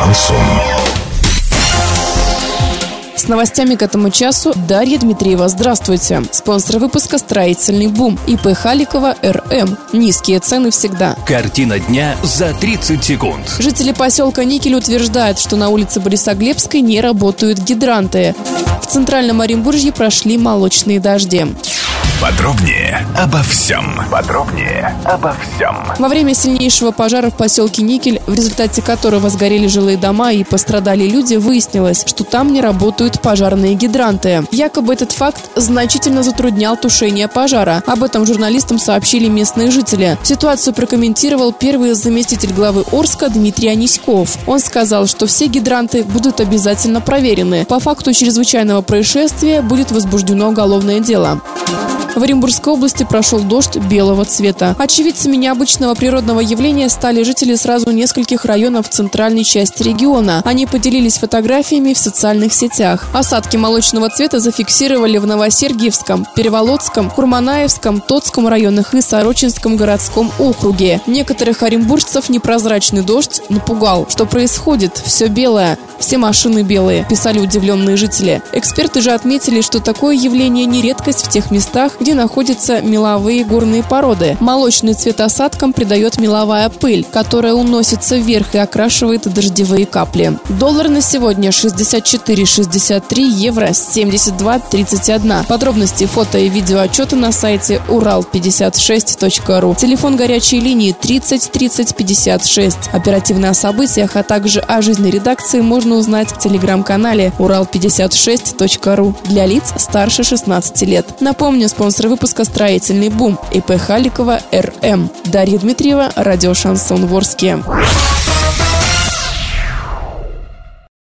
Шансон. С новостями к этому часу Дарья Дмитриева. Здравствуйте. Спонсор выпуска «Строительный бум». ИП Халикова РМ. Низкие цены всегда. Картина дня за 30 секунд. Жители поселка Никель утверждают, что на улице Борисоглебской не работают гидранты. В Центральном Оренбурге прошли молочные дожди. Подробнее обо всем. Подробнее обо всем. Во время сильнейшего пожара в поселке Никель, в результате которого сгорели жилые дома и пострадали люди, выяснилось, что там не работают пожарные гидранты. Якобы этот факт значительно затруднял тушение пожара. Об этом журналистам сообщили местные жители. Ситуацию прокомментировал первый заместитель главы Орска Дмитрий Аниськов. Он сказал, что все гидранты будут обязательно проверены. По факту чрезвычайного происшествия будет возбуждено уголовное дело. В Оренбургской области прошел дождь белого цвета. Очевидцами необычного природного явления стали жители сразу нескольких районов центральной части региона. Они поделились фотографиями в социальных сетях. Осадки молочного цвета зафиксировали в Новосергиевском, Переволодском, Курманаевском, Тотском районах и Сорочинском городском округе. Некоторых оренбуржцев непрозрачный дождь напугал. Что происходит? Все белое. Все машины белые, писали удивленные жители. Эксперты же отметили, что такое явление не редкость в тех местах, где находятся меловые горные породы. Молочный цвет осадкам придает меловая пыль, которая уносится вверх и окрашивает дождевые капли. Доллар на сегодня 64,63, евро 72,31. Подробности фото и видео отчета на сайте урал56.ру. Телефон горячей линии 30 30 56. Оперативно о событиях, а также о жизни редакции можно узнать в телеграм-канале урал56.ру для лиц старше 16 лет. Напомню, спонсор Спонсор выпуска «Строительный бум» ИП Халикова РМ. Дарья Дмитриева, радио «Шансон Ворске».